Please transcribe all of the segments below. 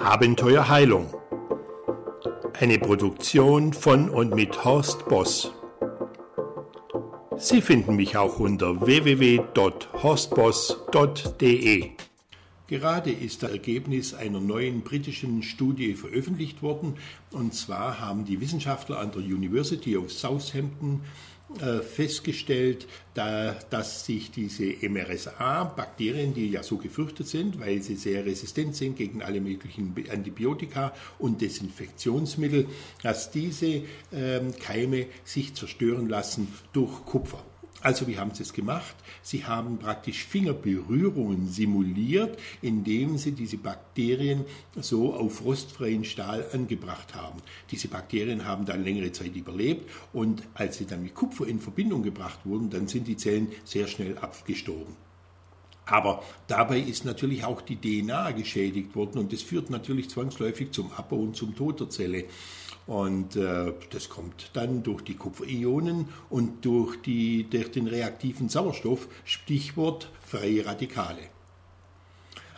Abenteuer Heilung. Eine Produktion von und mit Horst Boss. Sie finden mich auch unter www.horstboss.de. Gerade ist das Ergebnis einer neuen britischen Studie veröffentlicht worden. Und zwar haben die Wissenschaftler an der University of Southampton festgestellt, da, dass sich diese MRSA-Bakterien, die ja so gefürchtet sind, weil sie sehr resistent sind gegen alle möglichen Antibiotika und Desinfektionsmittel, dass diese ähm, Keime sich zerstören lassen durch Kupfer. Also wie haben sie es gemacht? Sie haben praktisch Fingerberührungen simuliert, indem sie diese Bakterien so auf rostfreien Stahl angebracht haben. Diese Bakterien haben dann längere Zeit überlebt und als sie dann mit Kupfer in Verbindung gebracht wurden, dann sind die Zellen sehr schnell abgestorben. Aber dabei ist natürlich auch die DNA geschädigt worden und das führt natürlich zwangsläufig zum Abbau und zum Tod der Zelle. Und äh, das kommt dann durch die Kupferionen und durch, die, durch den reaktiven Sauerstoff, Stichwort freie Radikale.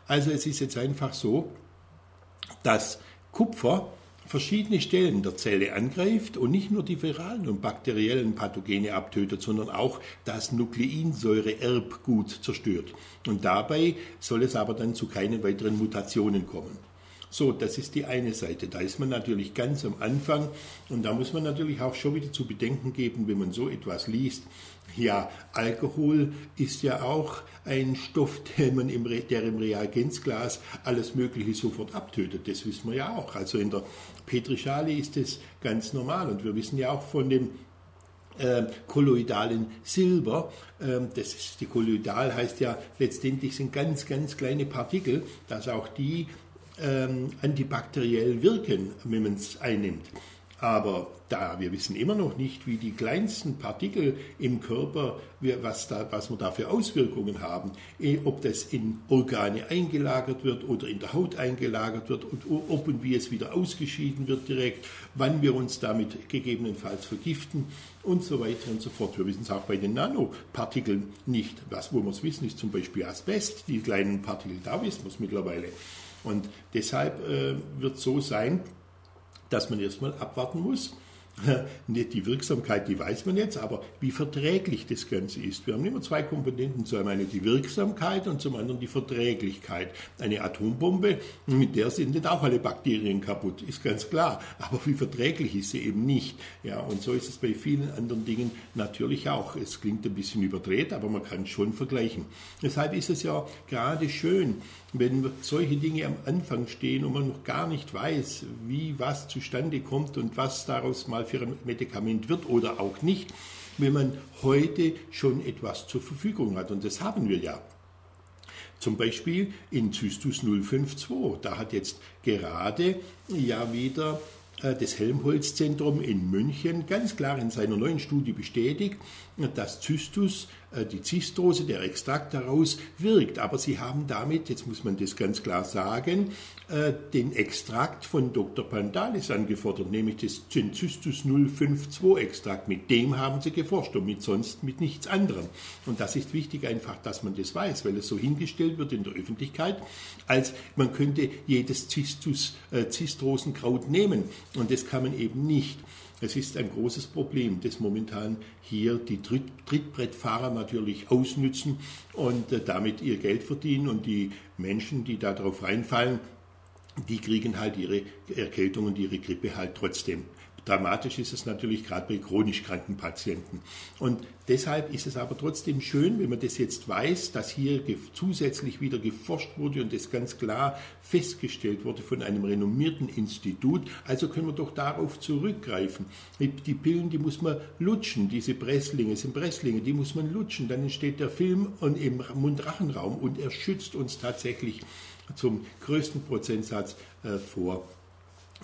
Also es ist jetzt einfach so, dass Kupfer verschiedene Stellen der Zelle angreift und nicht nur die viralen und bakteriellen Pathogene abtötet, sondern auch das Nukleinsäure-Erbgut zerstört. Und dabei soll es aber dann zu keinen weiteren Mutationen kommen. So, das ist die eine Seite. Da ist man natürlich ganz am Anfang und da muss man natürlich auch schon wieder zu bedenken geben, wenn man so etwas liest. Ja, Alkohol ist ja auch ein Stoff, der, man im, der im Reagenzglas alles Mögliche sofort abtötet. Das wissen wir ja auch. Also in der Petrischale ist das ganz normal und wir wissen ja auch von dem äh, kolloidalen Silber. Ähm, das ist, die kolloidal heißt ja letztendlich sind ganz, ganz kleine Partikel, dass auch die ähm, antibakteriell wirken, wenn man es einnimmt. Aber da wir wissen immer noch nicht, wie die kleinsten Partikel im Körper, was, da, was wir da für Auswirkungen haben, eh, ob das in Organe eingelagert wird oder in der Haut eingelagert wird und ob und wie es wieder ausgeschieden wird direkt, wann wir uns damit gegebenenfalls vergiften und so weiter und so fort. Wir wissen es auch bei den Nanopartikeln nicht. Was, wo wir es wissen, ist zum Beispiel Asbest, die kleinen Partikel, da wissen wir es mittlerweile. Und deshalb äh, wird es so sein, dass man erstmal abwarten muss, die Wirksamkeit, die weiß man jetzt, aber wie verträglich das Ganze ist. Wir haben immer zwei Komponenten, zum einen die Wirksamkeit und zum anderen die Verträglichkeit. Eine Atombombe, mit der sind nicht auch alle Bakterien kaputt, ist ganz klar, aber wie verträglich ist sie eben nicht. Ja, und so ist es bei vielen anderen Dingen natürlich auch. Es klingt ein bisschen überdreht, aber man kann es schon vergleichen. Deshalb ist es ja gerade schön, wenn solche Dinge am Anfang stehen und man noch gar nicht weiß, wie was zustande kommt und was daraus mal für ein Medikament wird oder auch nicht, wenn man heute schon etwas zur Verfügung hat. Und das haben wir ja. Zum Beispiel in Zystus 052. Da hat jetzt gerade ja wieder das Helmholtz-Zentrum in München ganz klar in seiner neuen Studie bestätigt, dass Zystus, äh, die Zistose, der Extrakt daraus wirkt. Aber sie haben damit, jetzt muss man das ganz klar sagen, äh, den Extrakt von Dr. Pandalis angefordert, nämlich das Zystus 052 Extrakt. Mit dem haben sie geforscht und mit sonst mit nichts anderem. Und das ist wichtig einfach, dass man das weiß, weil es so hingestellt wird in der Öffentlichkeit, als man könnte jedes Zistus, äh, Zistrosenkraut nehmen. Und das kann man eben nicht. Es ist ein großes Problem, das momentan hier die Tritt Trittbrettfahrer natürlich ausnützen und äh, damit ihr Geld verdienen und die Menschen, die darauf reinfallen, die kriegen halt ihre Erkältung und ihre Grippe halt trotzdem. Dramatisch ist es natürlich gerade bei chronisch kranken Patienten. Und deshalb ist es aber trotzdem schön, wenn man das jetzt weiß, dass hier zusätzlich wieder geforscht wurde und das ganz klar festgestellt wurde von einem renommierten Institut. Also können wir doch darauf zurückgreifen. Die Pillen, die muss man lutschen, diese Presslinge sind Presslinge, die muss man lutschen. Dann entsteht der Film im Mundrachenraum und er schützt uns tatsächlich zum größten Prozentsatz äh, vor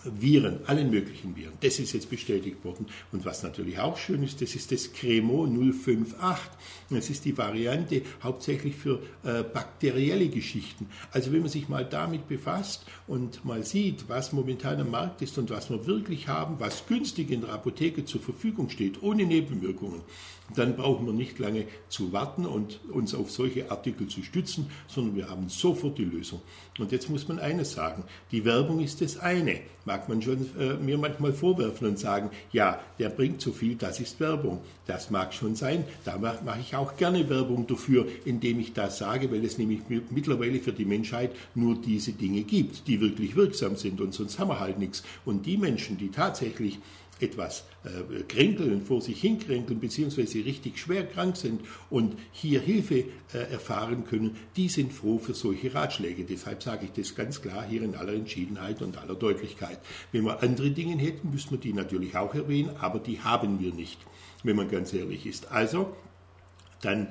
Viren, allen möglichen Viren. Das ist jetzt bestätigt worden. Und was natürlich auch schön ist, das ist das Cremo 058. Das ist die Variante hauptsächlich für äh, bakterielle Geschichten. Also wenn man sich mal damit befasst und mal sieht, was momentan am Markt ist und was wir wirklich haben, was günstig in der Apotheke zur Verfügung steht, ohne Nebenwirkungen, dann brauchen wir nicht lange zu warten und uns auf solche Artikel zu stützen, sondern wir haben sofort die Lösung. Und jetzt muss man eines sagen, die Werbung ist das eine. Mag man schon äh, mir manchmal vorwerfen und sagen, ja, der bringt so viel, das ist Werbung. Das mag schon sein, da mache mach ich auch gerne Werbung dafür, indem ich das sage, weil es nämlich mittlerweile für die Menschheit nur diese Dinge gibt, die wirklich wirksam sind und sonst haben wir halt nichts. Und die Menschen, die tatsächlich etwas äh, kränkeln, vor sich hinkränkeln, beziehungsweise richtig schwer krank sind und hier Hilfe äh, erfahren können, die sind froh für solche Ratschläge. Deshalb sage ich das ganz klar hier in aller Entschiedenheit und aller Deutlichkeit. Wenn wir andere Dinge hätten, müssten wir die natürlich auch erwähnen, aber die haben wir nicht, wenn man ganz ehrlich ist. Also, dann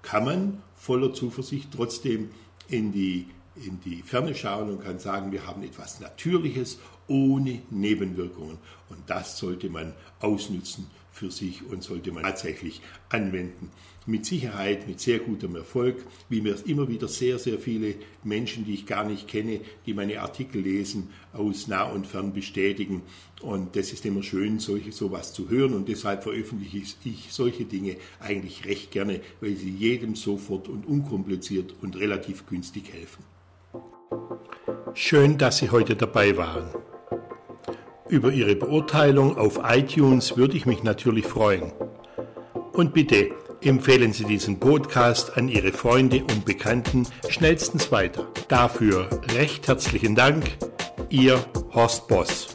kann man voller Zuversicht trotzdem in die in die Ferne schauen und kann sagen, wir haben etwas Natürliches ohne Nebenwirkungen. Und das sollte man ausnutzen für sich und sollte man tatsächlich anwenden. Mit Sicherheit, mit sehr gutem Erfolg, wie mir immer wieder sehr, sehr viele Menschen, die ich gar nicht kenne, die meine Artikel lesen, aus nah und fern bestätigen. Und das ist immer schön, solche sowas zu hören. Und deshalb veröffentliche ich solche Dinge eigentlich recht gerne, weil sie jedem sofort und unkompliziert und relativ günstig helfen. Schön, dass Sie heute dabei waren. Über Ihre Beurteilung auf iTunes würde ich mich natürlich freuen. Und bitte empfehlen Sie diesen Podcast an Ihre Freunde und Bekannten schnellstens weiter. Dafür recht herzlichen Dank, Ihr Horst Boss.